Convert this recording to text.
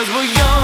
'Cause we're young.